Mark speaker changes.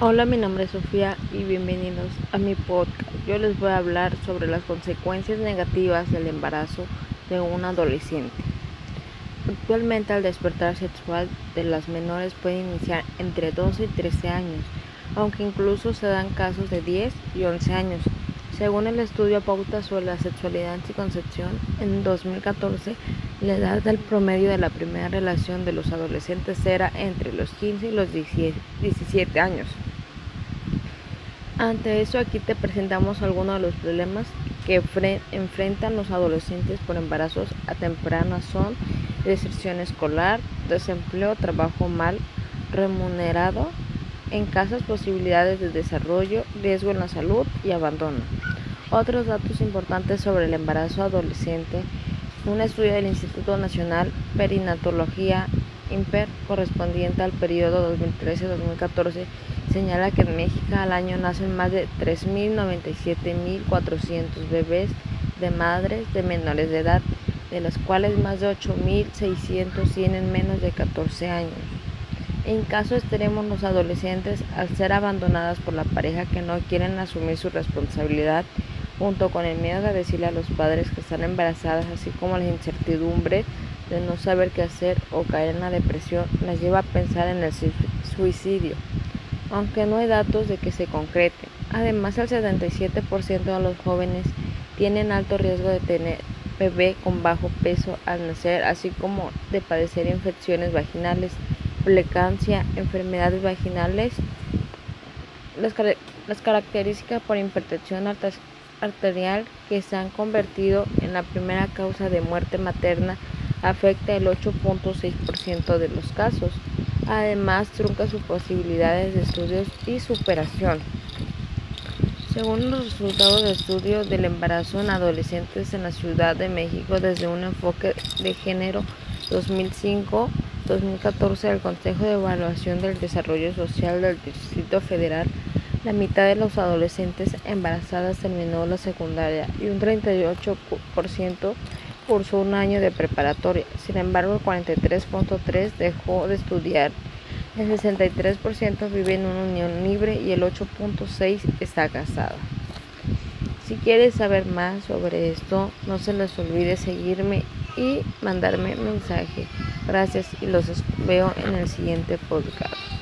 Speaker 1: Hola, mi nombre es Sofía y bienvenidos a mi podcast. Yo les voy a hablar sobre las consecuencias negativas del embarazo de un adolescente. Actualmente el despertar sexual de las menores puede iniciar entre 12 y 13 años, aunque incluso se dan casos de 10 y 11 años. Según el estudio Pauta sobre la sexualidad y concepción, en 2014 la edad del promedio de la primera relación de los adolescentes era entre los 15 y los 17 años. Ante eso aquí te presentamos algunos de los problemas que enfrentan los adolescentes por embarazos a temprana son deserción escolar, desempleo, trabajo mal remunerado, en casas posibilidades de desarrollo, riesgo en la salud y abandono. Otros datos importantes sobre el embarazo adolescente. Un estudio del Instituto Nacional Perinatología IMPER correspondiente al periodo 2013-2014 señala que en México al año nacen más de 3.097.400 bebés de madres de menores de edad, de las cuales más de 8.600 tienen menos de 14 años. En caso extremo, los adolescentes, al ser abandonadas por la pareja que no quieren asumir su responsabilidad, junto con el miedo de decirle a los padres que están embarazadas, así como la incertidumbre de no saber qué hacer o caer en la depresión, las lleva a pensar en el suicidio, aunque no hay datos de que se concrete. Además, el 77% de los jóvenes tienen alto riesgo de tener bebé con bajo peso al nacer, así como de padecer infecciones vaginales plecancia, enfermedades vaginales, las, las características por hipertensión arterial que se han convertido en la primera causa de muerte materna afecta el 8.6% de los casos. Además, trunca sus posibilidades de estudios y superación. Según los resultados de estudios del embarazo en adolescentes en la Ciudad de México desde un enfoque de género 2005, 2014 del Consejo de Evaluación del Desarrollo Social del Distrito Federal, la mitad de los adolescentes embarazadas terminó la secundaria y un 38% cursó un año de preparatoria. Sin embargo, el 43.3% dejó de estudiar. El 63% vive en una unión libre y el 8.6% está casado. Si quieres saber más sobre esto, no se les olvide seguirme y mandarme mensaje. Gracias y los veo en el siguiente podcast.